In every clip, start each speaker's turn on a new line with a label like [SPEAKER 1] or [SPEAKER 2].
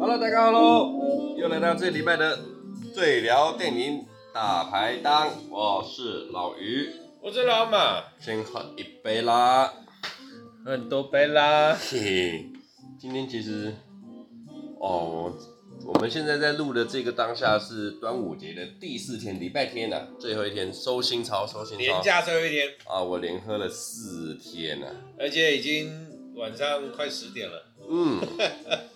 [SPEAKER 1] Hello，大家好。喽，又来到这礼拜的最聊电影大排档，我是老于，
[SPEAKER 2] 我是老马，
[SPEAKER 1] 先喝一杯啦，喝
[SPEAKER 2] 很多杯啦，
[SPEAKER 1] 嘿。嘿，今天其实，哦，我们现在在录的这个当下是端午节的第四天，礼拜天啊，最后一天收心潮，收心操，
[SPEAKER 2] 连假最后一天。
[SPEAKER 1] 啊，我连喝了四天啊，
[SPEAKER 2] 而且已经晚上快十点了，
[SPEAKER 1] 嗯。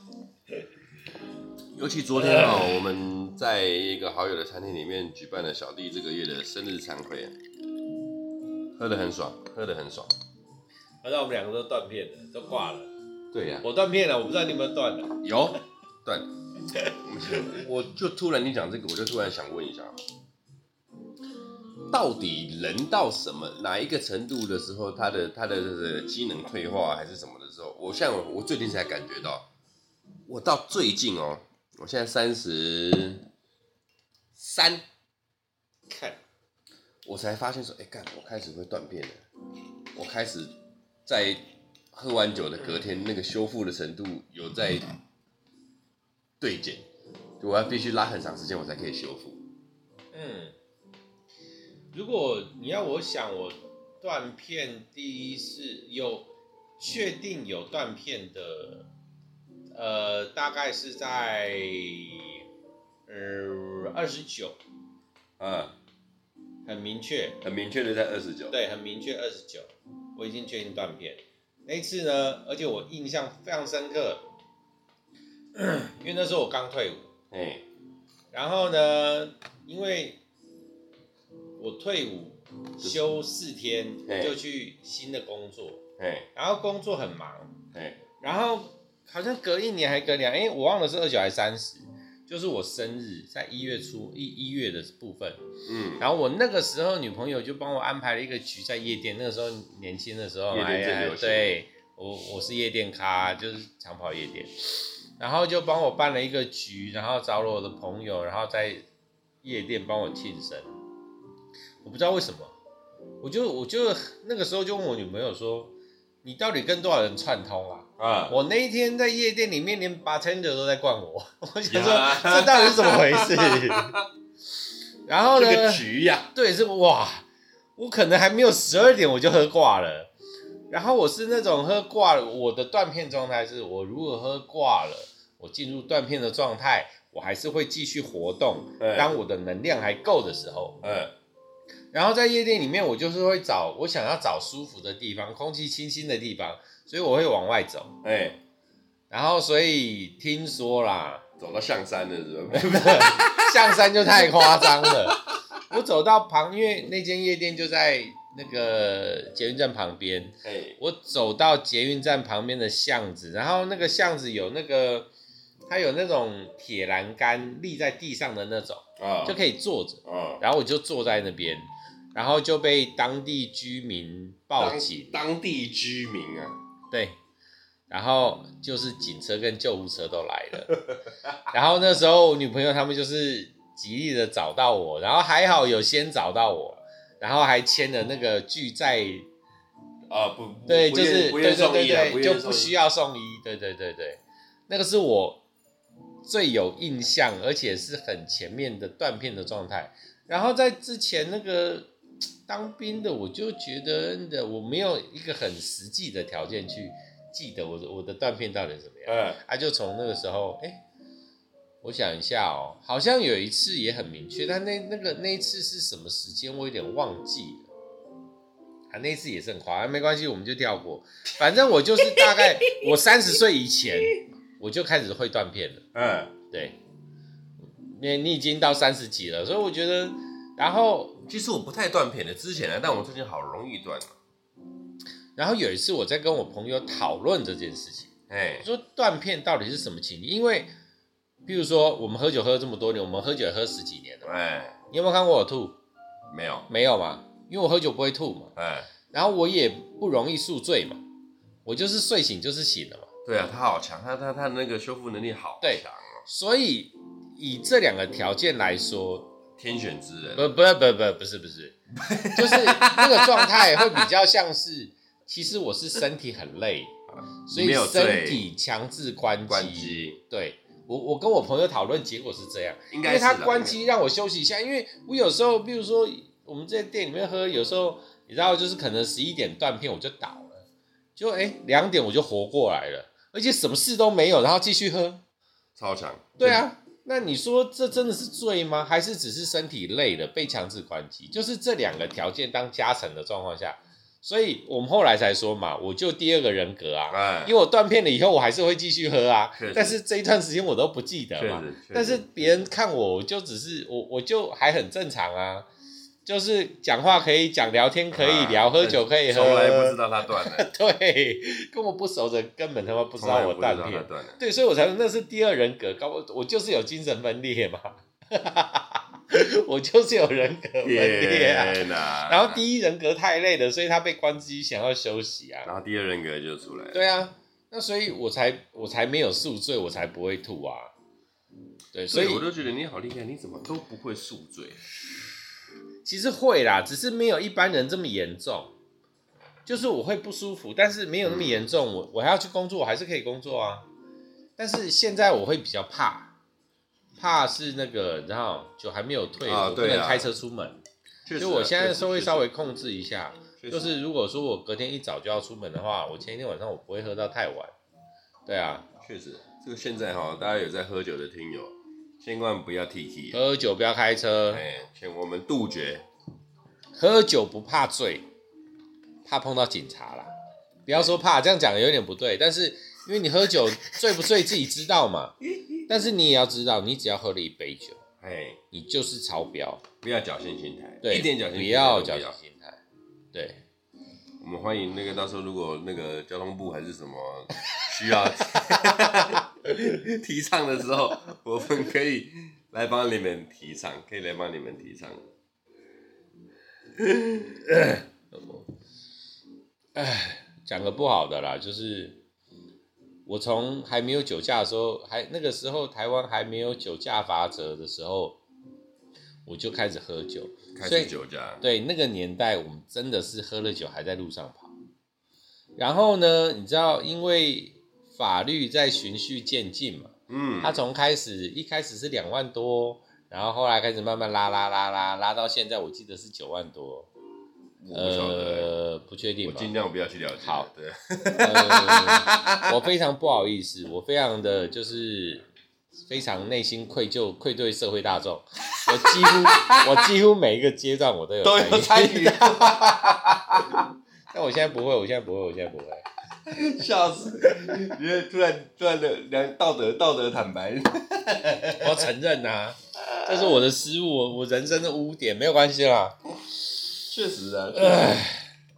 [SPEAKER 1] 尤其昨天啊，我们在一个好友的餐厅里面举办了小弟这个月的生日餐会，喝得很爽，喝得很爽。
[SPEAKER 2] 好像我们两个都断片了，都挂了。
[SPEAKER 1] 对呀、啊，
[SPEAKER 2] 我断片了，我不知道你有没有断的。
[SPEAKER 1] 有断。我就突然你讲这个，我就突然想问一下，到底人到什么哪一个程度的时候，他的他的这个机能退化还是什么的时候，我像我最近才感觉到，我到最近哦。我现在三十三，
[SPEAKER 2] 看，
[SPEAKER 1] 我才发现说，哎、干，我开始会断片了。我开始在喝完酒的隔天，那个修复的程度有在对减，我要必须拉很长时间，我才可以修复。
[SPEAKER 2] 嗯，如果你要我想，我断片第一是有确定有断片的。呃，大概是在呃二十九，
[SPEAKER 1] 嗯，
[SPEAKER 2] 很明确，
[SPEAKER 1] 很明确的在二十九，
[SPEAKER 2] 对，很明确二十九，我已经确定断片。那一次呢，而且我印象非常深刻，因为那时候我刚退伍，
[SPEAKER 1] 哎，
[SPEAKER 2] 然后呢，因为我退伍休四天就去新的工作，
[SPEAKER 1] 哎，
[SPEAKER 2] 然后工作很忙，
[SPEAKER 1] 哎，
[SPEAKER 2] 然后。好像隔一年还隔两，哎、欸，我忘了是二九还是三十，就是我生日在一月初一一月的部分，嗯，然后我那个时候女朋友就帮我安排了一个局在夜店，那个时候年轻的时候对我我是夜店咖，就是长跑夜店，然后就帮我办了一个局，然后找了我的朋友，然后在夜店帮我庆生，我不知道为什么，我就我就那个时候就问我女朋友说，你到底跟多少人串通啊？啊！我那一天在夜店里面，连 bartender 都在灌我，我想说 这到底是怎么回事？然后呢？这个局呀，对，是哇，我可能还没有十二点我就喝挂了。然后我是那种喝挂了，我的断片状态是我如果喝挂了，我进入断片的状态，我还是会继续活动，当我的能量还够的时候。嗯。然后在夜店里面，我就是会找我想要找舒服的地方，空气清新的地方。所以我会往外走，然后所以听说啦，
[SPEAKER 1] 走到象山了是吧？
[SPEAKER 2] 象山就太夸张了。我走到旁，因为那间夜店就在那个捷运站旁边，我走到捷运站旁边的巷子，然后那个巷子有那个，它有那种铁栏杆立在地上的那种，就可以坐着，然后我就坐在那边，然后就被当地居民报警，
[SPEAKER 1] 当，当地居民啊。
[SPEAKER 2] 对，然后就是警车跟救护车都来了，然后那时候我女朋友他们就是极力的找到我，然后还好有先找到我，然后还签了那个拒载，
[SPEAKER 1] 啊不，
[SPEAKER 2] 对，就是对对对对，就不需要送医，对对对对，那个是我最有印象，而且是很前面的断片的状态，然后在之前那个。当兵的我就觉得的我没有一个很实际的条件去记得我的我的断片到底怎么样，嗯，啊就从那个时候，哎、欸，我想一下哦，好像有一次也很明确，但那那个那一次是什么时间我有点忘记了，啊那一次也是很夸张，没关系，我们就跳过，反正我就是大概我三十岁以前我就开始会断片了，嗯，对，你你已经到三十几了，所以我觉得。然后
[SPEAKER 1] 其实我不太断片的之前呢，但我最近好容易断。
[SPEAKER 2] 然后有一次我在跟我朋友讨论这件事情，哎，说断片到底是什么情形？因为，比如说我们喝酒喝了这么多年，我们喝酒也喝十几年了，哎，你有没有看过我吐？
[SPEAKER 1] 没有，
[SPEAKER 2] 没有嘛，因为我喝酒不会吐嘛，哎，然后我也不容易宿醉嘛，我就是睡醒就是醒了嘛。
[SPEAKER 1] 对啊，他好强，他他他那个修复能力好强哦。
[SPEAKER 2] 所以以这两个条件来说。
[SPEAKER 1] 天选之人，
[SPEAKER 2] 不不不不不是不是，就是那个状态会比较像是，其实我是身体很累，所以身体强制关机，对，我我跟我朋友讨论，结果是这样，
[SPEAKER 1] 应该是
[SPEAKER 2] 因为他关机让我休息一下，因为我有时候，比如说我们在店里面喝，有时候你知道，就是可能十一点断片我就倒了，就哎两点我就活过来了，而且什么事都没有，然后继续喝，
[SPEAKER 1] 超强。
[SPEAKER 2] 对啊，那你说这真的是醉吗？还是只是身体累了被强制关机？就是这两个条件当加成的状况下。所以我们后来才说嘛，我就第二个人格啊，哎、因为我断片了以后，我还是会继续喝啊。但是这一段时间我都不记得嘛。但是别人看我，我就只是我，我就还很正常啊，就是讲话可以讲，聊天可以聊，啊、喝酒可以喝。从
[SPEAKER 1] 来不知道他断了。
[SPEAKER 2] 对，跟我不熟的根本他妈不知道我断片。对，所以我才说那是第二人格，搞我我就是有精神分裂嘛。我就是有人格分裂啊，然后第一人格太累了，所以他被关机，想要休息啊。
[SPEAKER 1] 然后第二人格就出来了。
[SPEAKER 2] 对啊，那所以我才我才没有宿醉，我才不会吐啊。对，所以，
[SPEAKER 1] 所以我都觉得你好厉害，你怎么都不会宿醉？
[SPEAKER 2] 其实会啦，只是没有一般人这么严重。就是我会不舒服，但是没有那么严重。嗯、我我还要去工作，我还是可以工作啊。但是现在我会比较怕。怕是那个，然后就还没有退，啊、我不能开车出门。啊、就我现在稍微稍微控制一下，就是如果说我隔天一早就要出门的话，我前一天晚上我不会喝到太晚。对啊，
[SPEAKER 1] 确实，这个现在哈，大家有在喝酒的听友，千万不要 T T，
[SPEAKER 2] 喝酒不要开车，
[SPEAKER 1] 哎，请我们杜绝。
[SPEAKER 2] 喝酒不怕醉，怕碰到警察啦。不要说怕，这样讲有点不对，但是因为你喝酒醉不醉自己知道嘛。但是你也要知道，你只要喝了一杯酒，哎，你就是超标，
[SPEAKER 1] 不要侥幸心态，
[SPEAKER 2] 对，
[SPEAKER 1] 一点侥幸心态
[SPEAKER 2] 不要侥幸心态，对。
[SPEAKER 1] 我们欢迎那个到时候如果那个交通部还是什么 需要 提倡的时候，我们可以来帮你们提倡，可以来帮你们提倡。
[SPEAKER 2] 哎，讲个不好的啦，就是。我从还没有酒驾的时候，还那个时候台湾还没有酒驾罚则的时候，我就开始喝酒，
[SPEAKER 1] 开始酒驾。
[SPEAKER 2] 对，那个年代，我们真的是喝了酒还在路上跑。然后呢，你知道，因为法律在循序渐进嘛，嗯，他从开始一开始是两万多，然后后来开始慢慢拉拉拉拉拉到现在，我记得是九万多。呃，不确定，
[SPEAKER 1] 我尽量不要去了解。
[SPEAKER 2] 好，对，呃，我非常不好意思，我非常的就是非常内心愧疚，愧对社会大众。我几乎我几乎每一个阶段我都有
[SPEAKER 1] 都有参与。
[SPEAKER 2] 但我现在不会，我现在不会，我现在不会。
[SPEAKER 1] 笑死！因为突然突然的两道德道德坦白，
[SPEAKER 2] 我要承认呐、啊，这是我的失误，我我人生的污点，没有关系啦。
[SPEAKER 1] 确实啊，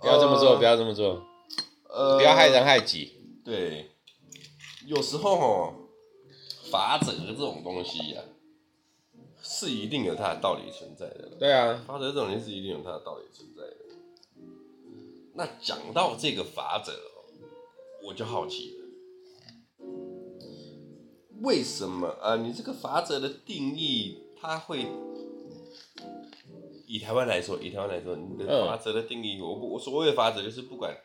[SPEAKER 2] 不要这么做，呃、不要这么做，呃，不要害人害己。
[SPEAKER 1] 对，有时候哦，法则这种东西呀、啊，是一定有它的道理存在的。
[SPEAKER 2] 对啊，
[SPEAKER 1] 法则这种东西是一定有它的道理存在的。那讲到这个法则，我就好奇了，为什么啊、呃？你这个法则的定义，它会？以台湾来说，以台湾来说，你的法则的定义，嗯、我我所谓的法则就是不管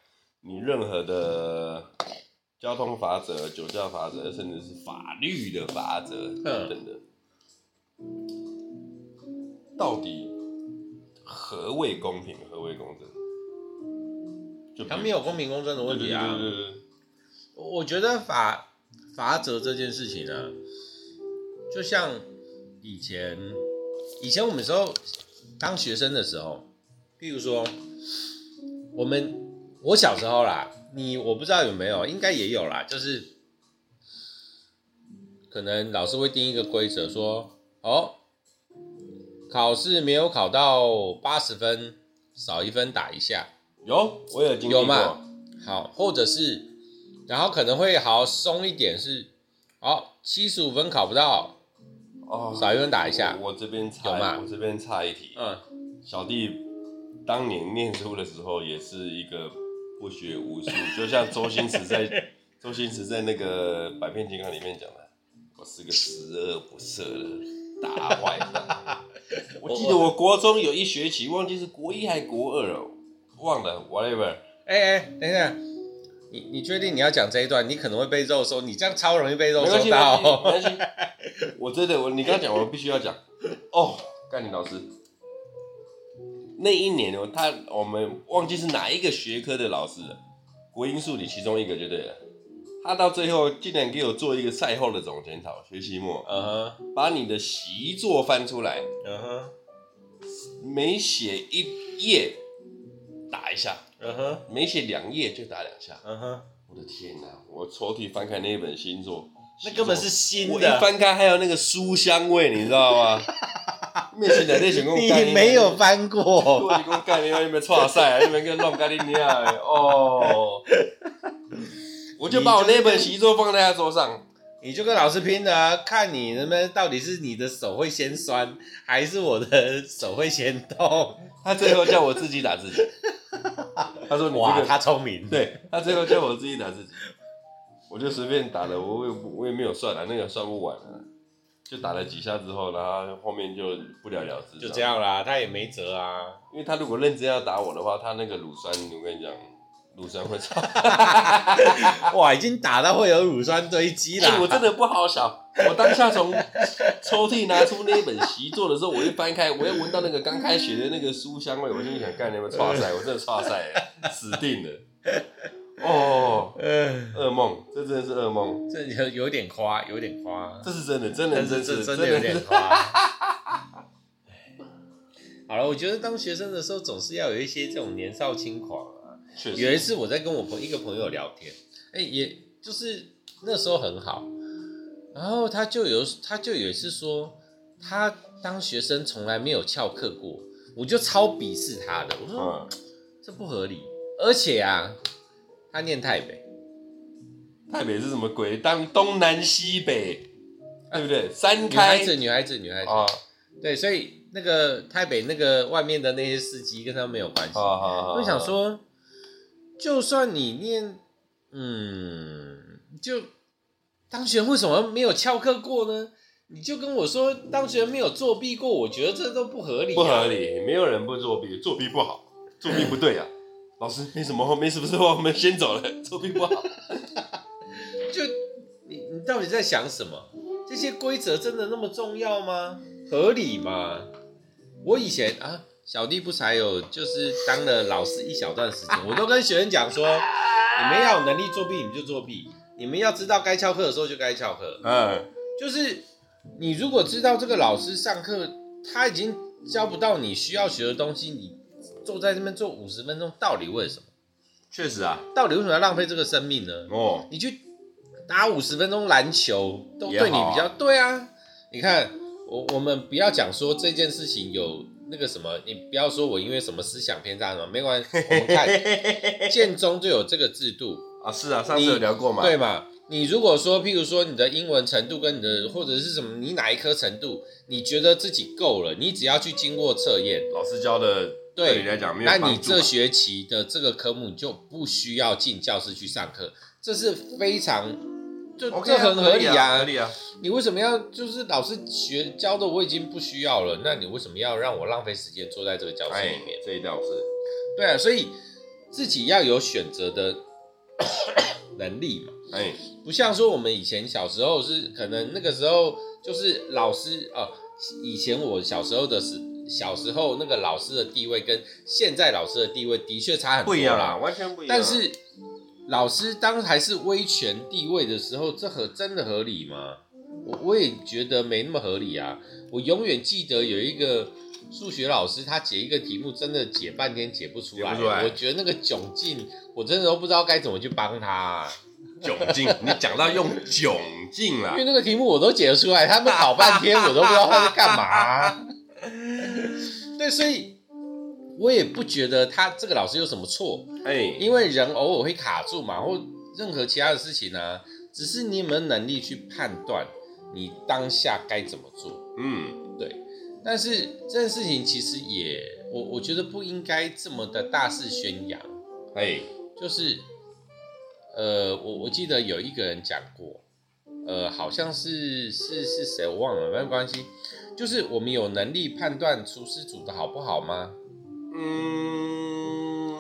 [SPEAKER 1] 你任何的交通法则、酒驾法则，甚至是法律的法则等等的，嗯、到底何谓公平，何谓公正？就
[SPEAKER 2] 他没有公平公正的问题啊。对对对我觉得法法则这件事情呢，就像以前以前我们时候。当学生的时候，譬如说，我们我小时候啦，你我不知道有没有，应该也有啦，就是可能老师会定一个规则，说哦，考试没有考到八十分，少一分打一下。
[SPEAKER 1] 有，我有经历过。
[SPEAKER 2] 有嘛？好，或者是，然后可能会好松一点是，哦，七十五分考不到。哦，少一分打一下。
[SPEAKER 1] 我，我这边差，吗我这边差一题。嗯，小弟当年念书的时候也是一个不学无术，就像周星驰在周星驰在那个《百变金刚》里面讲的，我是个十恶不赦的大坏蛋。我记得我国中有一学期，忘记是国一还是国二了，忘了，whatever。
[SPEAKER 2] 哎哎，等一下，你你确定你要讲这一段？你可能会被肉搜，你这样超容易被肉搜到。
[SPEAKER 1] 没关系，我真的，我你刚刚讲，我必须要讲。哦，干你老师，那一年哦，他我们忘记是哪一个学科的老师了，国英数理其中一个就对了。他到最后竟然给我做一个赛后的总检讨，学期末，
[SPEAKER 2] 嗯哼，
[SPEAKER 1] 把你的习作翻出来，
[SPEAKER 2] 嗯哼，
[SPEAKER 1] 每写一页打一下。
[SPEAKER 2] 嗯哼，
[SPEAKER 1] 每写两页就打两下。
[SPEAKER 2] 嗯哼，
[SPEAKER 1] 我的天哪！我抽屉翻开那一本新作，
[SPEAKER 2] 那根本是新的。
[SPEAKER 1] 我一翻开还有那个书香味，你知道吗？你
[SPEAKER 2] 没有翻过。
[SPEAKER 1] 我你给我干，你们错赛，你们跟弄干你娘哦！我就把我那本习作放在他桌上，
[SPEAKER 2] 你就跟老师拼了，看你能不能到底是你的手会先酸，还是我的手会先痛。
[SPEAKER 1] 他最后叫我自己打自己。他说你、这个：“
[SPEAKER 2] 哇，他聪明。”
[SPEAKER 1] 对，他最后叫我自己打自己，我就随便打了，我也我也没有算了，那个算不完了，就打了几下之后，然后后面就不了了之，
[SPEAKER 2] 就这样啦。他也没辙啊，
[SPEAKER 1] 因为他如果认真要打我的话，他那个乳酸，我跟你讲，乳酸会超。
[SPEAKER 2] 哇，已经打到会有乳酸堆积了、欸。
[SPEAKER 1] 我真的不好想。我当下从抽屉拿出那本习作的时候，我一翻开，我又闻到那个刚开学的那个书香味，我就想：干你们差赛，我真的差赛，死定了！哦，噩梦，这真的是噩梦，
[SPEAKER 2] 这有有点夸，有点夸，
[SPEAKER 1] 这是真的，真的，真
[SPEAKER 2] 是真的有点夸。好了，我觉得当学生的时候，总是要有一些这种年少轻狂啊。有一次我在跟我朋一个朋友聊天，哎、也就是那时候很好。然后他就有，他就有一次说，他当学生从来没有翘课过，我就超鄙视他的。我说、这不合理，而且啊，他念台北，
[SPEAKER 1] 台北是什么鬼？当东南西北，对不对？三开
[SPEAKER 2] 女孩子，女孩子，女孩子。哦、对，所以那个台北那个外面的那些司机跟他没有关系。哦、我想说，就算你念，嗯，就。当学为什么没有翘课过呢？你就跟我说当学没有作弊过，我觉得这都不合理啊。
[SPEAKER 1] 不合理，没有人不作弊，作弊不好，作弊不对啊。老师，没什么，没什么事，我们先走了。作弊不好，
[SPEAKER 2] 就你你到底在想什么？这些规则真的那么重要吗？合理吗？我以前啊，小弟不才有就是当了老师一小段时间，我都跟学生讲说，你们要有能力作弊，你们就作弊。你们要知道该翘课的时候就该翘课，嗯，就是你如果知道这个老师上课他已经教不到你需要学的东西，你坐在这边坐五十分钟，到底为什么？
[SPEAKER 1] 确实啊，
[SPEAKER 2] 到底为什么要浪费这个生命呢？哦，你去打五十分钟篮球都对你比较、啊、对啊。你看我我们不要讲说这件事情有那个什么，你不要说我因为什么思想偏差什么，没关系，我们看建中就有这个制度。
[SPEAKER 1] 啊，是啊，上次有聊过嘛？
[SPEAKER 2] 对嘛？你如果说，譬如说你的英文程度跟你的或者是什么，你哪一科程度，你觉得自己够了，你只要去经过测验，
[SPEAKER 1] 老师教的对你来讲。
[SPEAKER 2] 那你这学期的这个科目你就不需要进教室去上课，这是非常就、这很合理啊，
[SPEAKER 1] 合理啊。
[SPEAKER 2] 你为什么要就是老师学教的我已经不需要了，那你为什么要让我浪费时间坐在这个教室里面？
[SPEAKER 1] 这一倒是
[SPEAKER 2] 对啊，所以自己要有选择的。能力嘛，哎，不像说我们以前小时候是可能那个时候就是老师哦，以前我小时候的是小时候那个老师的地位跟现在老师的地位的确差很多，
[SPEAKER 1] 不一样啦，完全不一样。
[SPEAKER 2] 但是老师当还是威权地位的时候，这合真的合理吗？我我也觉得没那么合理啊。我永远记得有一个。数学老师他解一个题目，真的解半天解不出来。出来我觉得那个窘境，我真的都不知道该怎么去帮他、啊。
[SPEAKER 1] 窘境，你讲到用窘境了，
[SPEAKER 2] 因为那个题目我都解得出来，他们搞半天我都不知道他在干嘛、啊。对，所以我也不觉得他这个老师有什么错。哎、欸，因为人偶尔会卡住嘛，或任何其他的事情呢、啊，只是你有没有能力去判断你当下该怎么做。嗯，对。但是这件事情其实也，我我觉得不应该这么的大肆宣扬。哎，就是，呃，我我记得有一个人讲过，呃，好像是是是谁我忘了，没有关系。就是我们有能力判断厨师煮的好不好吗？嗯，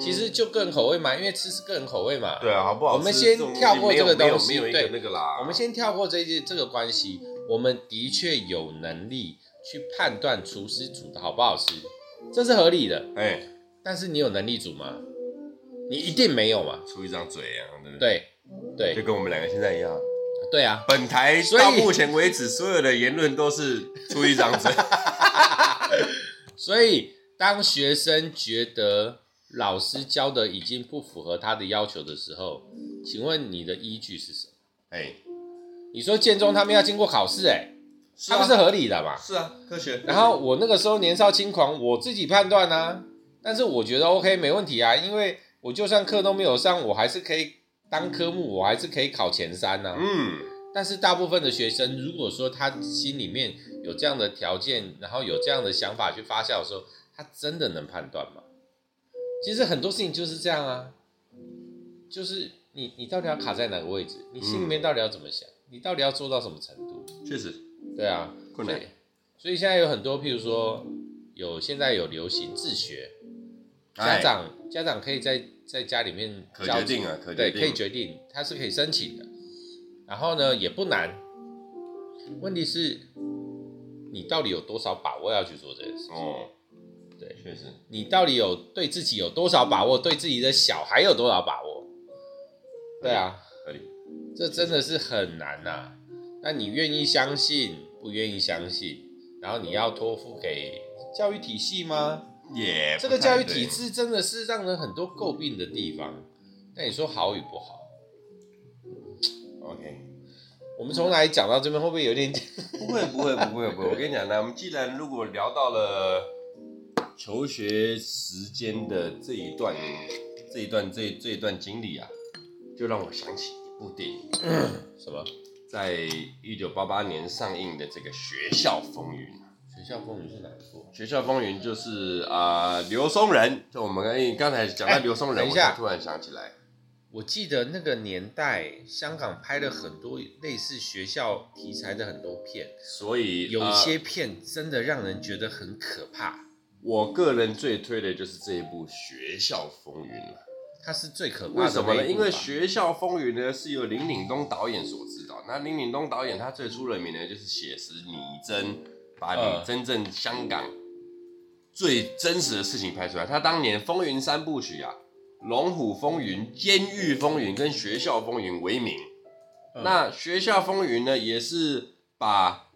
[SPEAKER 2] 其实就个人口味嘛，因为吃是个人口味嘛。
[SPEAKER 1] 对啊，好不好？
[SPEAKER 2] 我们先跳过这个东西，
[SPEAKER 1] 对，那个啦。
[SPEAKER 2] 我们先跳过这些这个关系，我们的确有能力去判断厨师煮的好不好吃，这是合理的。哎、欸，但是你有能力煮吗？你一定没有嘛，
[SPEAKER 1] 出一张嘴啊，对不
[SPEAKER 2] 对？对，
[SPEAKER 1] 就跟我们两个现在一样。
[SPEAKER 2] 对啊，
[SPEAKER 1] 本台到目前为止所有的言论都是出一张嘴。
[SPEAKER 2] 所以，当学生觉得老师教的已经不符合他的要求的时候，请问你的依据是什么？哎、欸，你说建中他们要经过考试，哎，他们是合理的嘛？
[SPEAKER 1] 是啊，科学。
[SPEAKER 2] 然后我那个时候年少轻狂，我自己判断啊，但是我觉得 OK 没问题啊，因为。我就算课都没有上，我还是可以当科目，我还是可以考前三呢、啊。嗯，但是大部分的学生，如果说他心里面有这样的条件，然后有这样的想法去发酵的时候，他真的能判断吗？其实很多事情就是这样啊，就是你你到底要卡在哪个位置？你心里面到底要怎么想？你到底要做到什么程度？
[SPEAKER 1] 确实，
[SPEAKER 2] 对啊，困难。所以现在有很多，譬如说有现在有流行自学，家长家长可以在。在家里面
[SPEAKER 1] 可决定啊，可决定，
[SPEAKER 2] 对，可以决定，它是可以申请的。然后呢，也不难。问题是，你到底有多少把握要去做这件事情？哦，对，确实。你到底有对自己有多少把握？对自己的小孩有多少把握？对啊，
[SPEAKER 1] 合理。
[SPEAKER 2] 这真的是很难呐。那你愿意相信，不愿意相信？然后你要托付给教育体系吗？
[SPEAKER 1] 也
[SPEAKER 2] 这个教育体制真的是让人很多诟病的地方。但你说好与不好
[SPEAKER 1] ？OK，
[SPEAKER 2] 我们从哪里讲到这边，会不会有点？
[SPEAKER 1] 不会不会不会不会。我跟你讲，呢我们既然如果聊到了求学时间的这一段这一段这这一段经历啊，就让我想起一部电影，
[SPEAKER 2] 什么？
[SPEAKER 1] 在一九八八年上映的这个《学校风云》。
[SPEAKER 2] 学校风云是哪一部？
[SPEAKER 1] 学校风云就是啊，刘、呃、松仁。就我们刚刚才讲到刘松仁，欸、我突然想起来，
[SPEAKER 2] 我记得那个年代，香港拍了很多类似学校题材的很多片，
[SPEAKER 1] 所以
[SPEAKER 2] 有一些片真的让人觉得很可怕。呃、
[SPEAKER 1] 我个人最推的就是这一部《学校风云》了，
[SPEAKER 2] 它是最可怕的。
[SPEAKER 1] 为什么呢？因为《学校风云》呢是由林岭东导演所指导。那林岭东导演他最出了名的就是写实拟真。把你真正香港最真实的事情拍出来。他当年《风云三部曲》啊，《龙虎风云》、《监狱风云》跟《学校风云》为名。那《学校风云》呢，也是把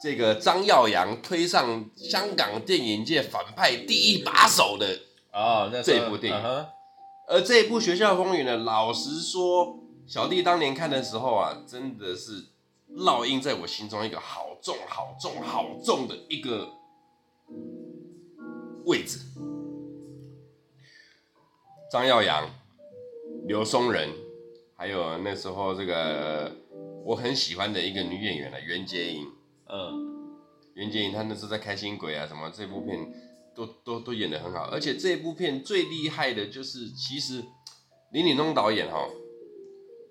[SPEAKER 1] 这个张耀扬推上香港电影界反派第一把手的啊，这部电影。而这一部《学校风云》呢，老实说，小弟当年看的时候啊，真的是烙印在我心中一个好。重好重好重的一个位置，张耀扬、刘松仁，还有那时候这个我很喜欢的一个女演员呢，袁洁莹。嗯，袁洁莹她那时候在《开心鬼》啊什么这部片都都都演得很好，而且这部片最厉害的就是，其实林岭东导演哈，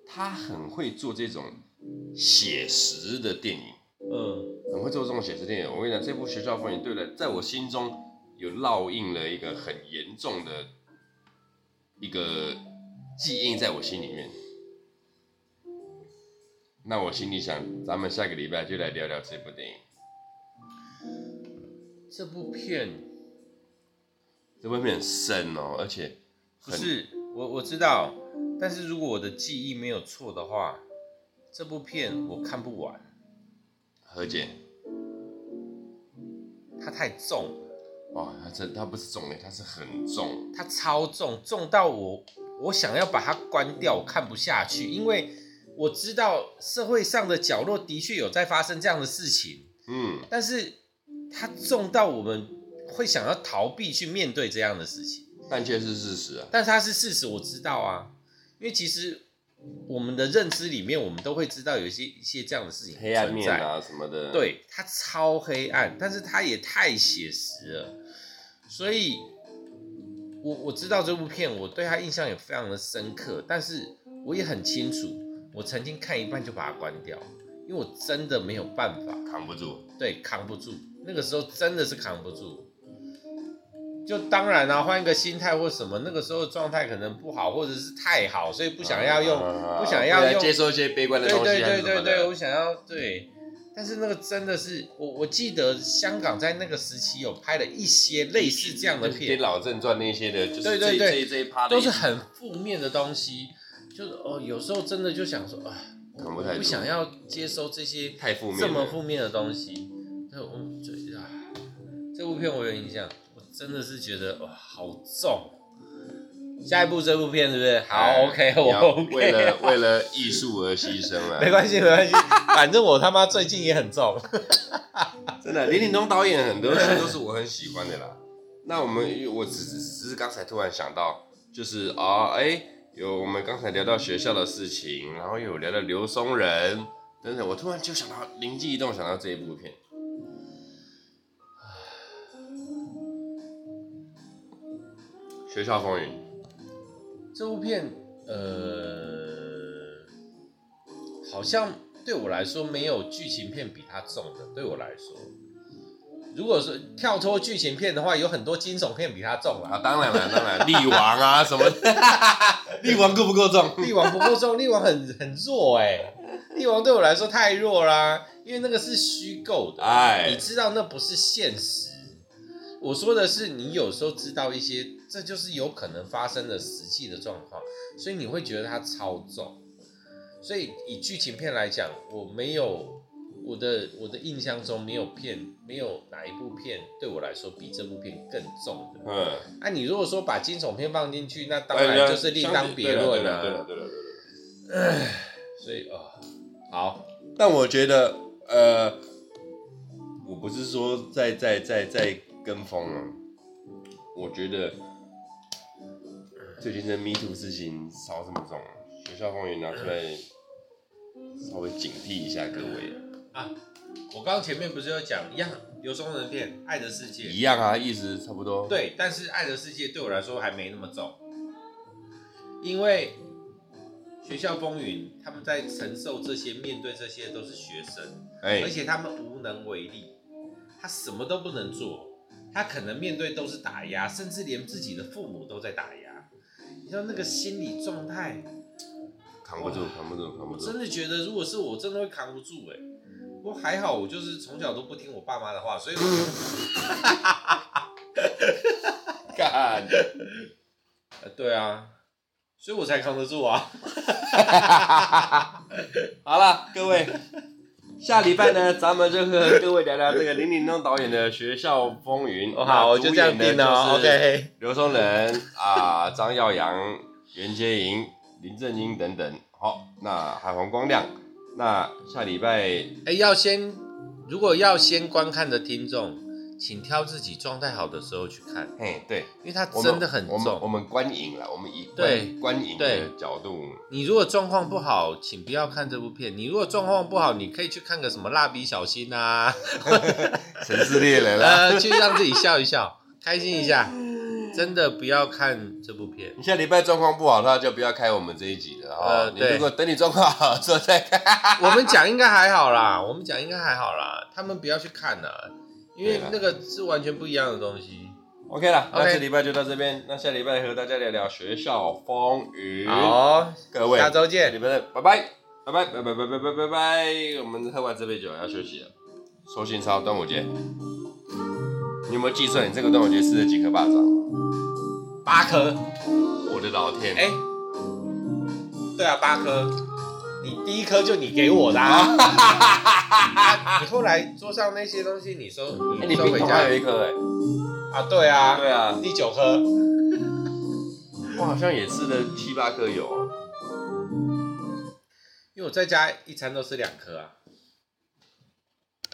[SPEAKER 1] 他很会做这种写实的电影。嗯，很会做这种写实电影。我跟你讲，这部《学校风云》对了，在我心中有烙印了一个很严重的一个记忆在我心里面。那我心里想，咱们下个礼拜就来聊聊这部电影。
[SPEAKER 2] 这部片，
[SPEAKER 1] 这部片很深哦，而且
[SPEAKER 2] 不是我我知道，但是如果我的记忆没有错的话，这部片我看不完。
[SPEAKER 1] 何姐？
[SPEAKER 2] 它太重了
[SPEAKER 1] 哦，它这它不是重哎，它是很重，
[SPEAKER 2] 它超重，重到我我想要把它关掉，我看不下去，因为我知道社会上的角落的确有在发生这样的事情，嗯，但是它重到我们会想要逃避去面对这样的事情，
[SPEAKER 1] 但却是事实啊，
[SPEAKER 2] 但是它是事实，我知道啊，因为其实。我们的认知里面，我们都会知道有一些一些这样的事情，
[SPEAKER 1] 黑暗面啊什么的。
[SPEAKER 2] 对，它超黑暗，但是它也太写实了。所以，我我知道这部片，我对它印象也非常的深刻。但是，我也很清楚，我曾经看一半就把它关掉，因为我真的没有办法，
[SPEAKER 1] 扛不住。
[SPEAKER 2] 对，扛不住。那个时候真的是扛不住。就当然啊，换一个心态或什么，那个时候状态可能不好，或者是太好，所以不想要用，
[SPEAKER 1] 啊、
[SPEAKER 2] 不想要用
[SPEAKER 1] 接受一些悲观的东西。
[SPEAKER 2] 对对对对对，我想要对。但是那个真的是我，我记得香港在那个时期有拍了一些类似这样的片，《
[SPEAKER 1] 老正传》那些的，就是这
[SPEAKER 2] 对对对
[SPEAKER 1] 这这一趴
[SPEAKER 2] 都是很负面的东西。就是哦，有时候真的就想说啊，我不想要接收这些
[SPEAKER 1] 太负面、
[SPEAKER 2] 这么负面的东西。就我就啊，这部片我有印象，我真的是觉得哇，好重。下一部这部片是不是？好，OK，我 OK。
[SPEAKER 1] 为了为了艺术而牺牲啊！
[SPEAKER 2] 没关系，没关系，反正我他妈最近也很重。
[SPEAKER 1] 真的，林岭东导演很多戏都是我很喜欢的啦。那我们我只只是刚才突然想到，就是啊，哎、欸，有我们刚才聊到学校的事情，然后又有聊到刘松仁等等，我突然就想到灵机一动，想到这一部片，《学校风云》。
[SPEAKER 2] 这部片，呃，好像对我来说没有剧情片比它重的。对我来说，如果说跳脱剧情片的话，有很多惊悚片比它重了。
[SPEAKER 1] 啊，当然了，当然，力王啊 什么，力王够不够重？
[SPEAKER 2] 力王不够重，力王很很弱哎，力王对我来说太弱啦，因为那个是虚构的，哎，你知道那不是现实。我说的是，你有时候知道一些，这就是有可能发生的实际的状况，所以你会觉得它超重。所以以剧情片来讲，我没有我的我的印象中没有片，没有哪一部片对我来说比这部片更重的。嗯，那、啊、你如果说把惊悚片放进去，那当然就是另当别论了。对了对了对了对了。所以啊、哦，好，
[SPEAKER 1] 但我觉得呃，我不是说在在在在。跟风啊，我觉得最近的 Me Too 事情烧这么重，学校风云拿出来稍微警惕一下各位
[SPEAKER 2] 啊！我刚刚前面不是有讲一样有松仁片《爱的世界》
[SPEAKER 1] 一样啊，意思差不多。
[SPEAKER 2] 对，但是《爱的世界》对我来说还没那么重，因为学校风云他们在承受这些，面对这些都是学生，欸、而且他们无能为力，他什么都不能做。他可能面对都是打压，甚至连自己的父母都在打压。你知道那个心理状态，
[SPEAKER 1] 扛不住，扛不住，扛不住。
[SPEAKER 2] 我真的觉得，如果是我，真的会扛不住哎。不过还好，我就是从小都不听我爸妈的话，所以我。干。对啊，所以我才扛得住啊。
[SPEAKER 1] 好了，各位。下礼拜呢，咱们就和各位聊聊这个林岭东导演的《学校风云》。
[SPEAKER 2] 好，我就这样定了。OK。
[SPEAKER 1] 刘松仁啊，张耀扬、袁洁莹、林正英等等。好，那海黄光亮。那下礼拜，
[SPEAKER 2] 哎、欸，要先，如果要先观看的听众。请挑自己状态好的时候去看。
[SPEAKER 1] 嘿，对，
[SPEAKER 2] 因为它真的很重。
[SPEAKER 1] 我们我们观影了，我们以对观影的角度。
[SPEAKER 2] 你如果状况不好，请不要看这部片。你如果状况不好，你可以去看个什么蜡笔小新啊，
[SPEAKER 1] 城市猎人啊，
[SPEAKER 2] 呃，去让自己笑一笑，开心一下。真的不要看这部片。
[SPEAKER 1] 你下礼拜状况不好的话，就不要开我们这一集了。呃，你。如果等你状况好的时候再看。
[SPEAKER 2] 我们讲应该还好啦，我们讲应该还好啦，他们不要去看了。因为那个是完全不一样的东西。
[SPEAKER 1] OK 了，那这礼拜就到这边。那下礼拜和大家聊聊学校风云。
[SPEAKER 2] 好，各位，下周见。
[SPEAKER 1] 礼拜再拜拜，拜拜，拜拜，拜拜，拜拜，拜。我们喝完这杯酒要休息了。收心操，端午节。你有没有计算你这个端午节吃了几颗巴掌？
[SPEAKER 2] 八颗。
[SPEAKER 1] 我的老天。
[SPEAKER 2] 哎。对啊，八颗。你第一颗就你给我的，啊，你后来桌上那些东西你收，你收回家？
[SPEAKER 1] 有一颗哎，
[SPEAKER 2] 啊对啊，
[SPEAKER 1] 对啊，
[SPEAKER 2] 第九颗，
[SPEAKER 1] 我好像也吃了七八颗有，
[SPEAKER 2] 因为我在家一餐都吃两颗啊。